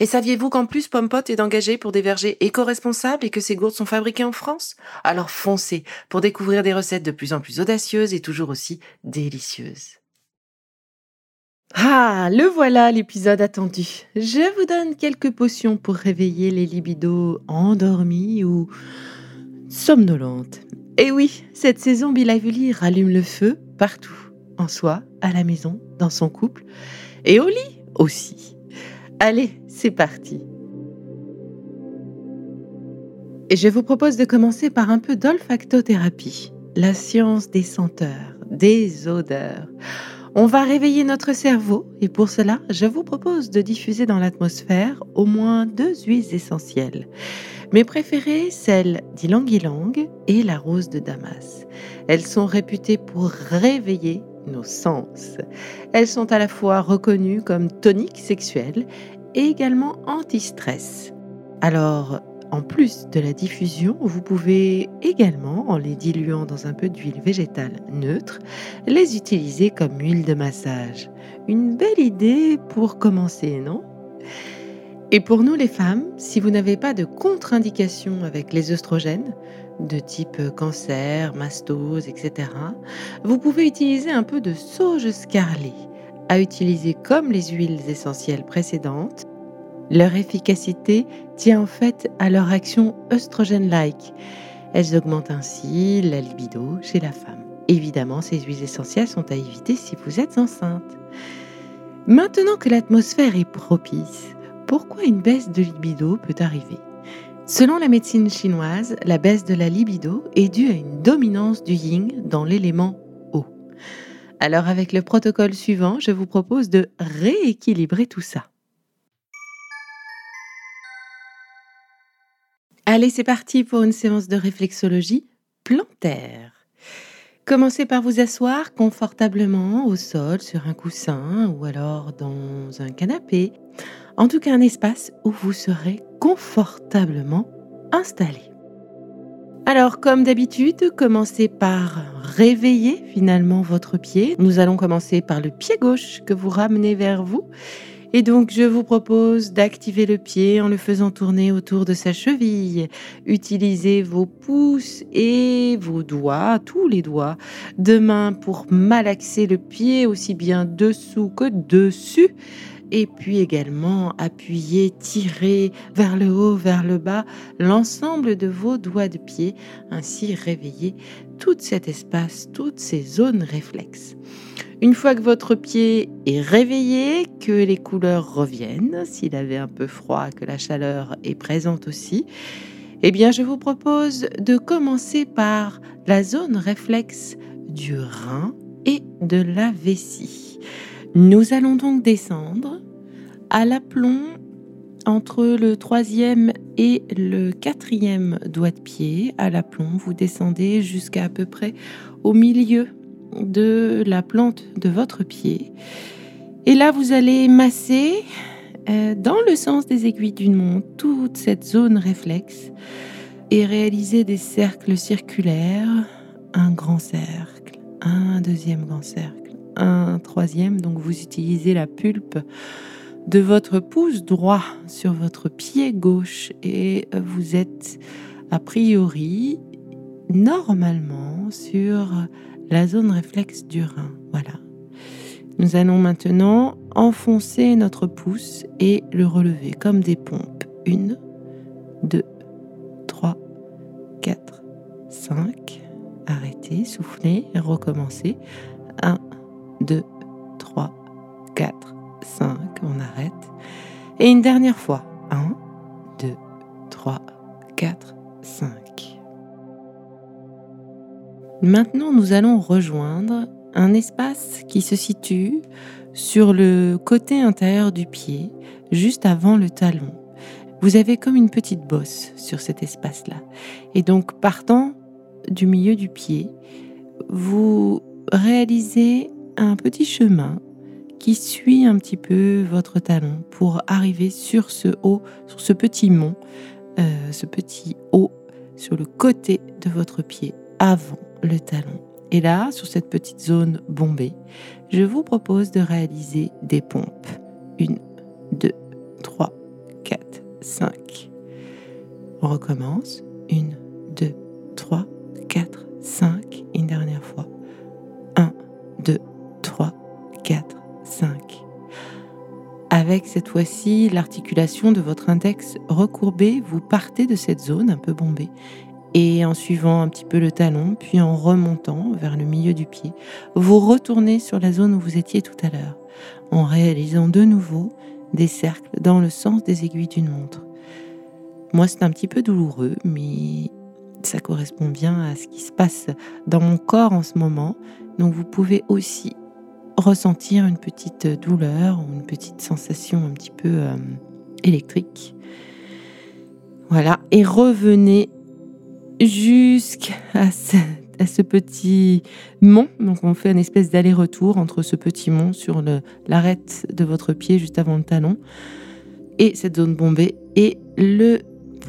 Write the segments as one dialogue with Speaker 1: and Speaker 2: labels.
Speaker 1: Et saviez-vous qu'en plus Pompot est engagé pour des vergers éco-responsables et que ces gourdes sont fabriquées en France? Alors foncez pour découvrir des recettes de plus en plus audacieuses et toujours aussi délicieuses.
Speaker 2: Ah, le voilà l'épisode attendu. Je vous donne quelques potions pour réveiller les libidos endormis ou somnolentes. Et oui, cette saison, Bill Ively rallume le feu partout, en soi, à la maison, dans son couple et au lit aussi. Allez, c'est parti. Et je vous propose de commencer par un peu d'olfactothérapie, la science des senteurs, des odeurs. On va réveiller notre cerveau et pour cela, je vous propose de diffuser dans l'atmosphère au moins deux huiles essentielles. Mes préférées, celles d'ylang-ylang et la rose de Damas. Elles sont réputées pour réveiller nos sens. Elles sont à la fois reconnues comme toniques sexuelles également anti-stress. Alors, en plus de la diffusion, vous pouvez également, en les diluant dans un peu d'huile végétale neutre, les utiliser comme huile de massage. Une belle idée pour commencer, non? Et pour nous les femmes, si vous n'avez pas de contre-indication avec les œstrogènes, de type cancer, mastose, etc., vous pouvez utiliser un peu de sauge scarlet, à utiliser comme les huiles essentielles précédentes. Leur efficacité tient en fait à leur action œstrogène-like. Elles augmentent ainsi la libido chez la femme. Évidemment, ces huiles essentielles sont à éviter si vous êtes enceinte. Maintenant que l'atmosphère est propice, pourquoi une baisse de libido peut arriver? Selon la médecine chinoise, la baisse de la libido est due à une dominance du yin dans l'élément eau. Alors avec le protocole suivant, je vous propose de rééquilibrer tout ça. Allez, c'est parti pour une séance de réflexologie plantaire. Commencez par vous asseoir confortablement au sol sur un coussin ou alors dans un canapé en tout cas un espace où vous serez confortablement installé. Alors, comme d'habitude, commencez par réveiller finalement votre pied. Nous allons commencer par le pied gauche que vous ramenez vers vous. Et donc, je vous propose d'activer le pied en le faisant tourner autour de sa cheville. Utilisez vos pouces et vos doigts, tous les doigts de main pour malaxer le pied aussi bien dessous que dessus et puis également appuyer, tirer vers le haut, vers le bas l'ensemble de vos doigts de pied, ainsi réveiller tout cet espace, toutes ces zones réflexes. Une fois que votre pied est réveillé, que les couleurs reviennent, s'il avait un peu froid, que la chaleur est présente aussi, eh bien je vous propose de commencer par la zone réflexe du rein et de la vessie. Nous allons donc descendre à l'aplomb entre le troisième et le quatrième doigt de pied. À l'aplomb, vous descendez jusqu'à à peu près au milieu de la plante de votre pied. Et là, vous allez masser euh, dans le sens des aiguilles d'une montre toute cette zone réflexe et réaliser des cercles circulaires, un grand cercle, un deuxième grand cercle un troisième. Donc vous utilisez la pulpe de votre pouce droit sur votre pied gauche et vous êtes a priori normalement sur la zone réflexe du rein. Voilà. Nous allons maintenant enfoncer notre pouce et le relever comme des pompes. 1, 2, 3, 4, 5. Arrêtez, soufflez, recommencez. 1, 2, 3, 4, 5. On arrête. Et une dernière fois. 1, 2, 3, 4, 5. Maintenant, nous allons rejoindre un espace qui se situe sur le côté intérieur du pied, juste avant le talon. Vous avez comme une petite bosse sur cet espace-là. Et donc, partant du milieu du pied, vous réalisez un petit chemin qui suit un petit peu votre talon pour arriver sur ce haut, sur ce petit mont, euh, ce petit haut sur le côté de votre pied avant le talon. Et là, sur cette petite zone bombée, je vous propose de réaliser des pompes. Une, deux, trois, quatre, cinq. On recommence. Une, deux, trois, quatre, cinq. Une dernière fois. Un, deux, trois, quatre, cinq. Avec cette fois-ci l'articulation de votre index recourbé, vous partez de cette zone un peu bombée et en suivant un petit peu le talon, puis en remontant vers le milieu du pied, vous retournez sur la zone où vous étiez tout à l'heure, en réalisant de nouveau des cercles dans le sens des aiguilles d'une montre. Moi, c'est un petit peu douloureux, mais ça correspond bien à ce qui se passe dans mon corps en ce moment. Donc vous pouvez aussi ressentir une petite douleur ou une petite sensation un petit peu euh, électrique. Voilà, et revenez jusqu'à ce, petit mont. Donc on fait une espèce d'aller-retour entre ce petit mont sur l'arête de votre pied juste avant le talon et cette zone bombée et le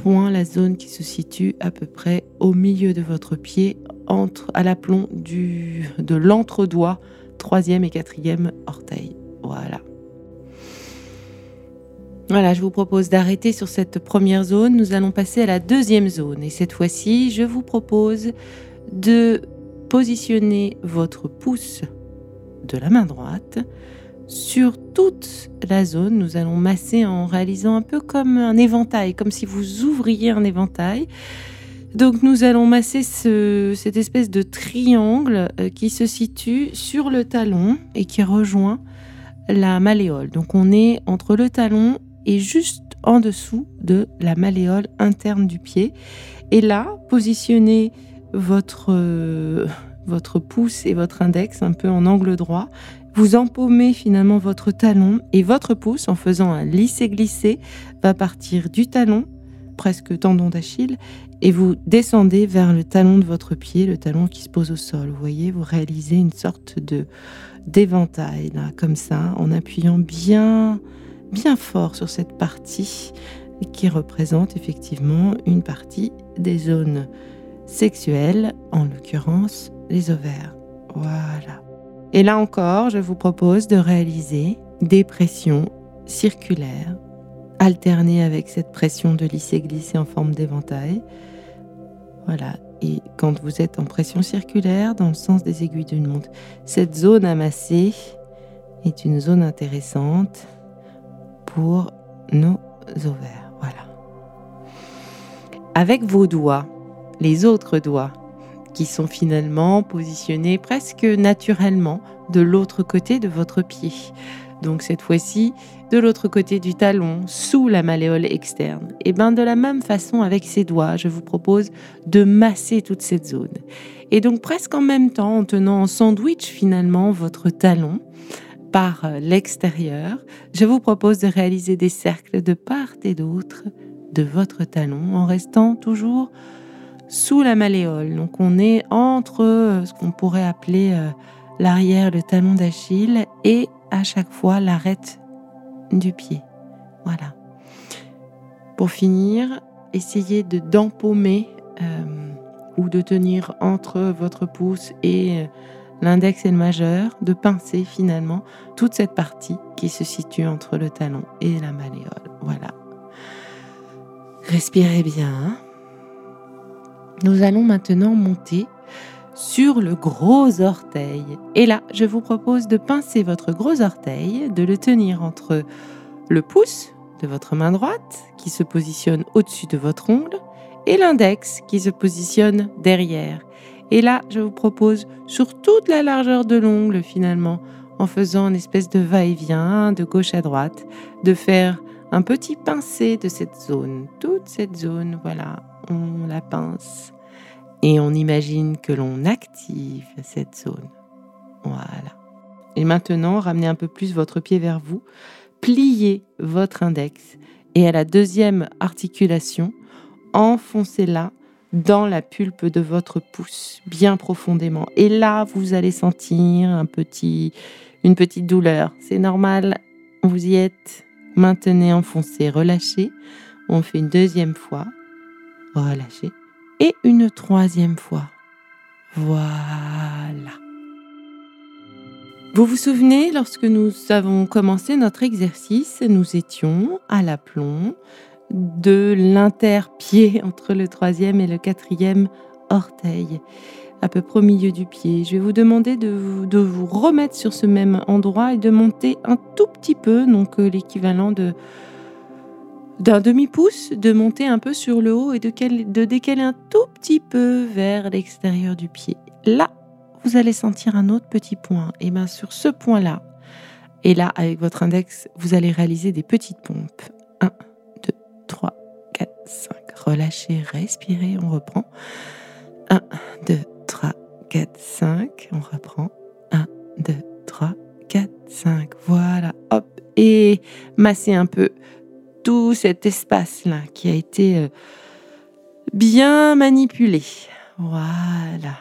Speaker 2: point, la zone qui se situe à peu près au milieu de votre pied, entre à l'aplomb de l'entre-doigt, troisième et quatrième orteil. Voilà. Voilà, je vous propose d'arrêter sur cette première zone. Nous allons passer à la deuxième zone. Et cette fois-ci, je vous propose de positionner votre pouce de la main droite sur toute la zone. Nous allons masser en réalisant un peu comme un éventail, comme si vous ouvriez un éventail. Donc nous allons masser cette espèce de triangle euh, qui se situe sur le talon et qui rejoint la malléole. Donc on est entre le talon juste en dessous de la malléole interne du pied. Et là, positionnez votre, euh, votre pouce et votre index un peu en angle droit. Vous empaumez finalement votre talon et votre pouce en faisant un lisser-glisser va partir du talon, presque tendon d'Achille, et vous descendez vers le talon de votre pied, le talon qui se pose au sol. Vous voyez, vous réalisez une sorte de d'éventail là, comme ça, en appuyant bien bien fort sur cette partie qui représente effectivement une partie des zones sexuelles, en l'occurrence les ovaires. Voilà. Et là encore, je vous propose de réaliser des pressions circulaires, alternées avec cette pression de lisser-glisser en forme d'éventail. Voilà. Et quand vous êtes en pression circulaire, dans le sens des aiguilles d'une montre, cette zone amassée est une zone intéressante pour nos ovaires. Voilà. Avec vos doigts, les autres doigts, qui sont finalement positionnés presque naturellement de l'autre côté de votre pied. Donc cette fois-ci, de l'autre côté du talon, sous la malléole externe. Et bien de la même façon avec ces doigts, je vous propose de masser toute cette zone. Et donc presque en même temps, en tenant en sandwich finalement votre talon, par euh, l'extérieur, je vous propose de réaliser des cercles de part et d'autre de votre talon en restant toujours sous la malléole. Donc on est entre euh, ce qu'on pourrait appeler euh, l'arrière, le talon d'Achille et à chaque fois l'arête du pied. Voilà. Pour finir, essayez de d'empaumer ou de tenir entre votre pouce et l'index et le majeur, de pincer finalement toute cette partie qui se situe entre le talon et la malléole. Voilà. Respirez bien. Nous allons maintenant monter sur le gros orteil. Et là, je vous propose de pincer votre gros orteil, de le tenir entre le pouce de votre main droite, qui se positionne au-dessus de votre ongle, et l'index, qui se positionne derrière. Et là, je vous propose sur toute la largeur de l'ongle finalement, en faisant une espèce de va-et-vient de gauche à droite, de faire un petit pincé de cette zone. Toute cette zone, voilà, on la pince. Et on imagine que l'on active cette zone. Voilà. Et maintenant, ramenez un peu plus votre pied vers vous, pliez votre index et à la deuxième articulation, enfoncez-la dans la pulpe de votre pouce, bien profondément. Et là, vous allez sentir un petit, une petite douleur. C'est normal, vous y êtes. Maintenez, enfoncez, relâchez. On fait une deuxième fois. Relâchez. Et une troisième fois. Voilà. Vous vous souvenez, lorsque nous avons commencé notre exercice, nous étions à l'aplomb de l'interpied entre le troisième et le quatrième orteil, à peu près au milieu du pied. Je vais vous demander de vous, remettre sur ce même endroit et de monter un tout petit peu, donc euh, l'équivalent d'un demi-pouce, de monter un peu sur le haut et de, décaler un tout petit peu vers l'extérieur du pied. Là, vous allez sentir un autre petit point. Et bien sur ce point-là, et là, avec votre index, vous allez réaliser des petites pompes. 1, 3, 4, 5. Relâchez, respirez, on reprend. 1, 2, 3, 4, 5. On reprend. 1, 2, 3, 4, 5. Voilà, hop. Et massez un peu tout cet espace-là qui a été euh, bien manipulé. Voilà.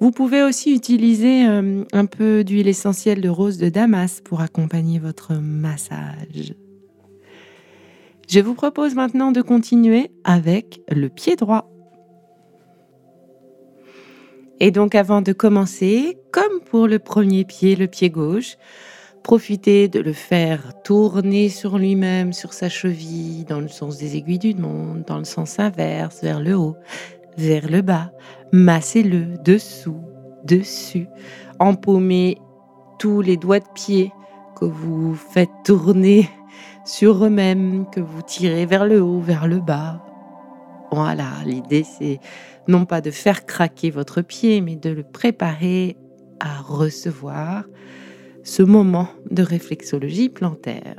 Speaker 2: Vous pouvez aussi utiliser euh, un peu d'huile essentielle de rose de Damas pour accompagner votre massage. Je vous propose maintenant de continuer avec le pied droit. Et donc avant de commencer, comme pour le premier pied, le pied gauche, profitez de le faire tourner sur lui-même, sur sa cheville, dans le sens des aiguilles du monde, dans le sens inverse, vers le haut, vers le bas. Massez-le dessous, dessus. Empaumez tous les doigts de pied que vous faites tourner sur eux-mêmes, que vous tirez vers le haut, vers le bas. Voilà, l'idée c'est non pas de faire craquer votre pied, mais de le préparer à recevoir ce moment de réflexologie plantaire.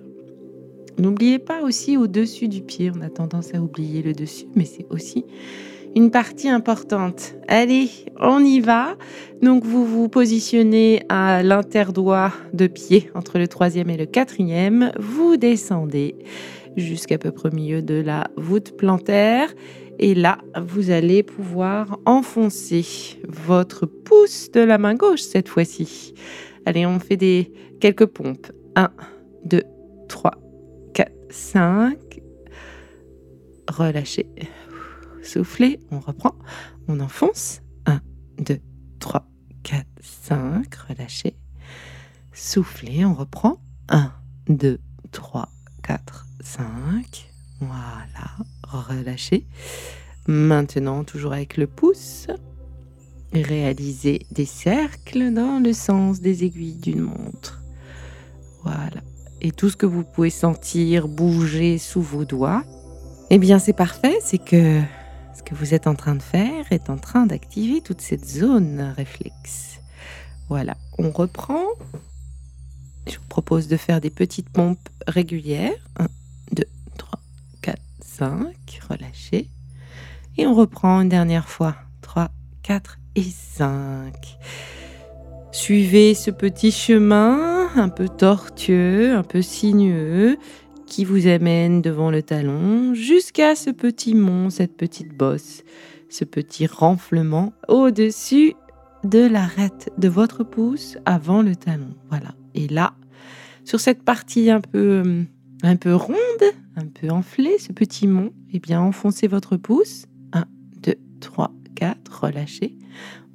Speaker 2: N'oubliez pas aussi au-dessus du pied, on a tendance à oublier le dessus, mais c'est aussi une partie importante. Allez, on y va. Donc vous vous positionnez à l'interdoigt de pied entre le troisième et le quatrième. Vous descendez jusqu'à peu près au milieu de la voûte plantaire. Et là, vous allez pouvoir enfoncer votre pouce de la main gauche cette fois-ci. Allez, on fait des quelques pompes. 1, 2, 3, 4, 5. Relâchez soufflez, on reprend, on enfonce. 1, 2, 3, 4, 5, relâchez. Soufflez, on reprend. 1, 2, 3, 4, 5. Voilà, relâchez. Maintenant, toujours avec le pouce, réalisez des cercles dans le sens des aiguilles d'une montre. Voilà. Et tout ce que vous pouvez sentir bouger sous vos doigts, eh bien c'est parfait, c'est que ce que vous êtes en train de faire est en train d'activer toute cette zone réflexe. Voilà, on reprend. Je vous propose de faire des petites pompes régulières. 1, 2, 3, 4, 5. Relâchez. Et on reprend une dernière fois. 3, 4 et 5. Suivez ce petit chemin un peu tortueux, un peu sinueux, qui vous amène devant le talon jusqu'à ce petit mont, cette petite bosse, ce petit renflement au-dessus de l'arête de votre pouce avant le talon. Voilà. Et là, sur cette partie un peu, euh, un peu ronde, un peu enflée, ce petit mont, eh bien, enfoncez votre pouce. 1, 2, 3, 4, relâchez.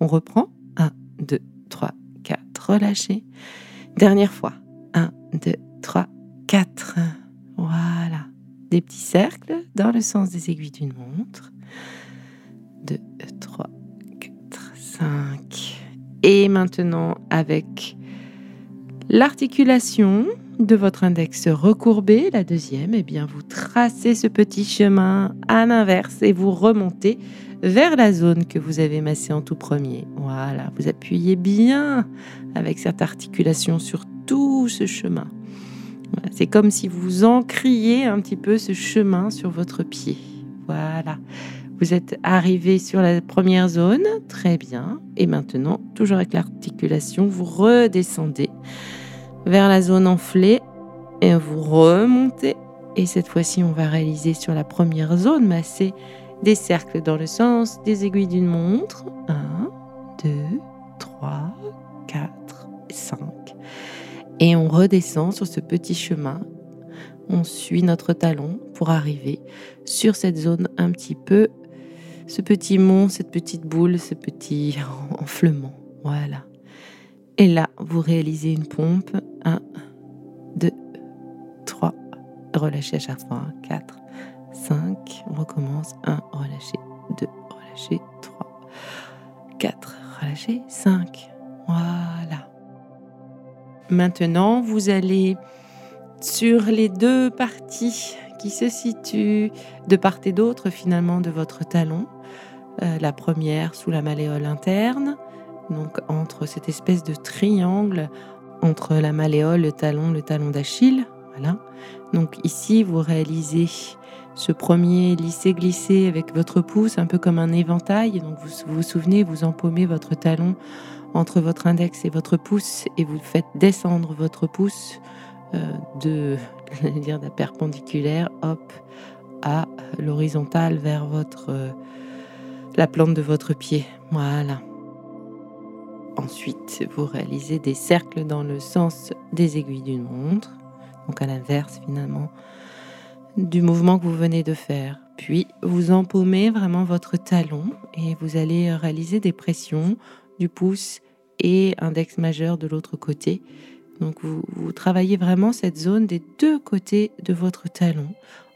Speaker 2: On reprend. 1, 2, 3, 4, relâchez. Dernière fois. 1, 2, 3, 4. Voilà. Des petits cercles dans le sens des aiguilles d'une montre. 2, 3, 4, 5. Et maintenant, avec l'articulation de votre index recourbé, la deuxième, eh bien, vous tracez ce petit chemin à l'inverse et vous remontez vers la zone que vous avez massée en tout premier. Voilà, vous appuyez bien avec cette articulation sur tout ce chemin. C'est comme si vous encriez un petit peu ce chemin sur votre pied. Voilà. Vous êtes arrivé sur la première zone, très bien. Et maintenant, toujours avec l'articulation, vous redescendez vers la zone enflée et vous remontez. Et cette fois-ci, on va réaliser sur la première zone massée des cercles dans le sens des aiguilles d'une montre. 1, 2, 3, 4, 5. Et on redescend sur ce petit chemin. On suit notre talon pour arriver sur cette zone un petit peu ce petit mont, cette petite boule, ce petit enflement. Voilà. Et là, vous réalisez une pompe. 1, 2, 3. Relâchez à chaque fois. 4, 5. On recommence. 1, relâchez. 2, relâchez. 3, 4, relâchez. 5. Voilà. Maintenant, vous allez sur les deux parties qui se situent de part et d'autre finalement de votre talon. Euh, la première sous la malléole interne, donc entre cette espèce de triangle entre la malléole, le talon, le talon d'Achille. Voilà. Donc ici, vous réalisez ce premier lissé-glissé avec votre pouce, un peu comme un éventail. Donc vous vous, souvenez, vous empaumez votre talon entre votre index et votre pouce et vous faites descendre votre pouce euh, de, dire, la perpendiculaire, hop, à l'horizontale vers votre euh, la plante de votre pied. Voilà. Ensuite, vous réalisez des cercles dans le sens des aiguilles d'une montre, donc à l'inverse finalement du mouvement que vous venez de faire. Puis, vous empaumez vraiment votre talon et vous allez réaliser des pressions du pouce et index majeur de l'autre côté. Donc, vous, travaillez vraiment cette zone des deux côtés de votre talon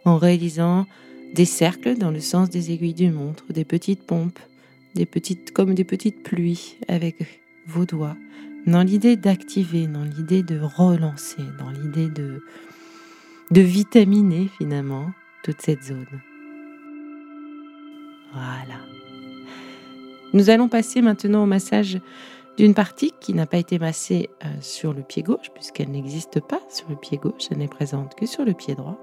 Speaker 2: en réalisant des cercles dans le sens des aiguilles d'une montre, des petites pompes, des petites comme des petites pluies avec vos doigts, dans l'idée d'activer, dans l'idée de relancer, dans l'idée de de vitaminer finalement toute cette zone. Voilà. Nous allons passer maintenant au massage d'une partie qui n'a pas été massée euh, sur le pied gauche, puisqu'elle n'existe pas sur le pied gauche, elle n'est présente que sur le pied droit.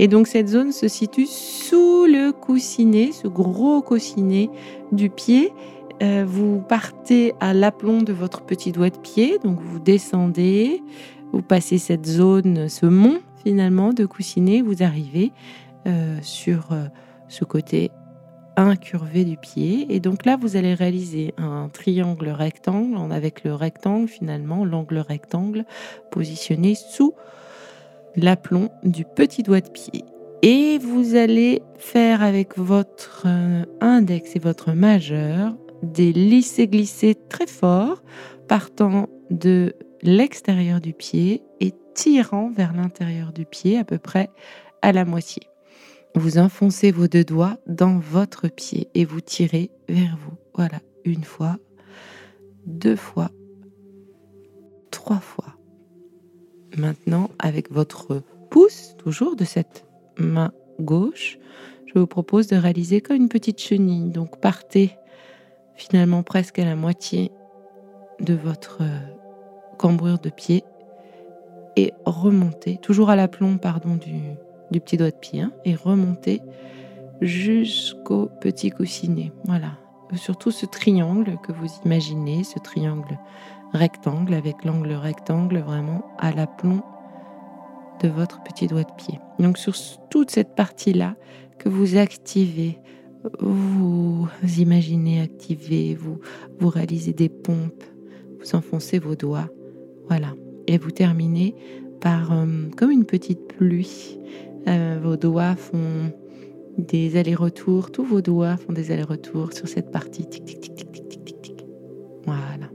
Speaker 2: Et donc cette zone se situe sous le coussinet, ce gros coussinet du pied. Euh, vous partez à l'aplomb de votre petit doigt de pied, donc vous descendez, vous passez cette zone, ce mont finalement de coussinet, vous arrivez euh, sur ce côté incurvé du pied. Et donc là, vous allez réaliser un triangle rectangle avec le rectangle, finalement, l'angle rectangle positionné sous l'aplomb du petit doigt de pied. Et vous allez faire avec votre euh, index et votre majeur des lissés-glissés très forts, partant de l'extérieur du pied et tirant vers l'intérieur du pied à peu près à la moitié. Vous enfoncez vos deux doigts dans votre pied et vous tirez vers vous. Voilà, une fois, deux fois, trois fois. Maintenant, avec votre pouce, toujours de cette main gauche, je vous propose de réaliser comme une petite chenille. Donc partez finalement presque à la moitié de votre cambrure de pied et remontez, toujours à l'aplomb pardon, du, du petit doigt de pied hein, et remonter jusqu'au petit coussinet. Voilà. Surtout ce triangle que vous imaginez, ce triangle rectangle avec l'angle rectangle vraiment à l'aplomb de votre petit doigt de pied. Donc sur toute cette partie-là que vous activez, vous imaginez activer, vous, vous réalisez des pompes, vous enfoncez vos doigts, voilà. Et vous terminez par euh, comme une petite pluie euh, vos doigts font des allers-retours, tous vos doigts font des allers-retours sur cette partie. Voilà.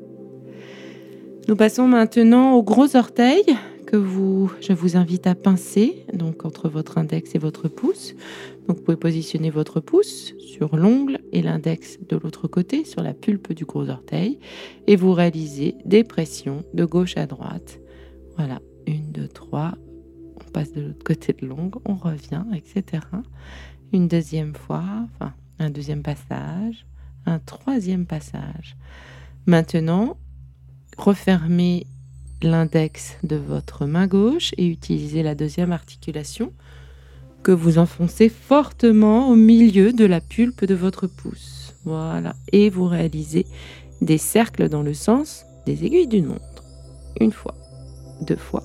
Speaker 2: Nous passons maintenant aux gros orteils que vous, je vous invite à pincer, donc entre votre index et votre pouce. Donc vous pouvez positionner votre pouce sur l'ongle et l'index de l'autre côté, sur la pulpe du gros orteil, et vous réalisez des pressions de gauche à droite. Voilà, une, deux, trois, passe de l'autre côté de l'ongle, on revient, etc. Une deuxième fois, enfin, un deuxième passage, un troisième passage. Maintenant, refermez l'index de votre main gauche et utilisez la deuxième articulation que vous enfoncez fortement au milieu de la pulpe de votre pouce. Voilà. Et vous réalisez des cercles dans le sens des aiguilles d'une montre. Une fois, deux fois,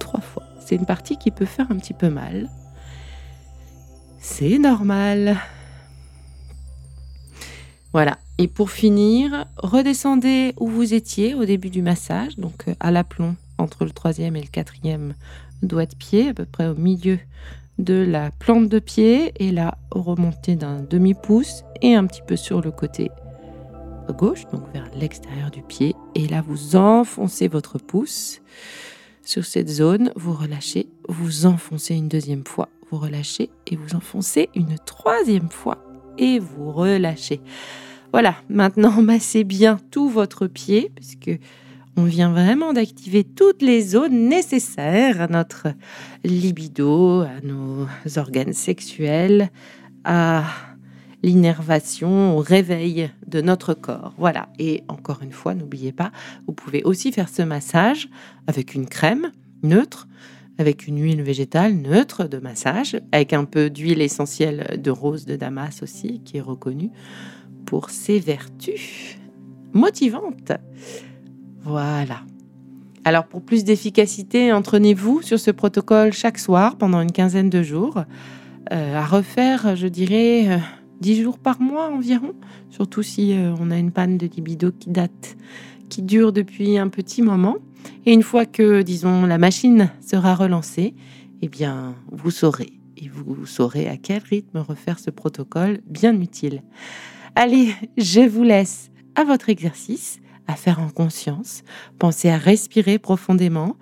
Speaker 2: trois fois. C'est une partie qui peut faire un petit peu mal. C'est normal. Voilà. Et pour finir, redescendez où vous étiez au début du massage, donc euh, à l'aplomb entre le troisième et le quatrième doigt de pied, à peu près au milieu de la plante de pied et là remonter d'un demi-pouce et un petit peu sur le côté gauche, donc vers l'extérieur du pied. Et là, vous enfoncez votre pouce sur cette zone, vous relâchez, vous enfoncez une deuxième fois, vous relâchez et vous enfoncez une troisième fois et vous relâchez. Voilà, maintenant massez bien tout votre pied puisque on vient vraiment d'activer toutes les zones nécessaires à notre libido, à nos organes sexuels, à l'innervation, au réveil de notre corps. Voilà. Et encore une fois, n'oubliez pas, vous pouvez aussi faire ce massage avec une crème neutre, avec une huile végétale neutre de massage, avec un peu d'huile essentielle de rose de Damas aussi, qui est reconnue pour ses vertus motivantes. Voilà. Alors pour plus d'efficacité, entraînez-vous sur ce protocole chaque soir pendant une quinzaine de jours, euh, à refaire, je dirais, euh, dix jours par mois environ, surtout si euh, on a une panne de libido qui date, qui dure depuis un petit moment. Et une fois que, disons, la machine sera relancée, eh bien, vous saurez, et vous saurez à quel rythme refaire ce protocole bien utile. Allez, je vous laisse à votre exercice à faire en conscience, pensez à respirer profondément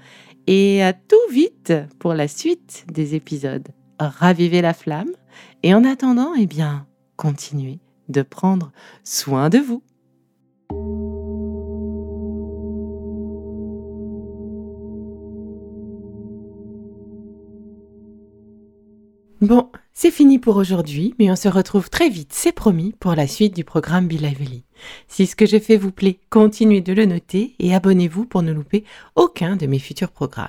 Speaker 2: et à tout vite pour la suite des épisodes. Ravivez la flamme et en attendant, eh bien, continuez de prendre soin de vous. Bon, c'est fini pour aujourd'hui, mais on se retrouve très vite, c'est promis, pour la suite du programme Be Lively. Si ce que j'ai fait vous plaît, continuez de le noter et abonnez-vous pour ne louper aucun de mes futurs programmes.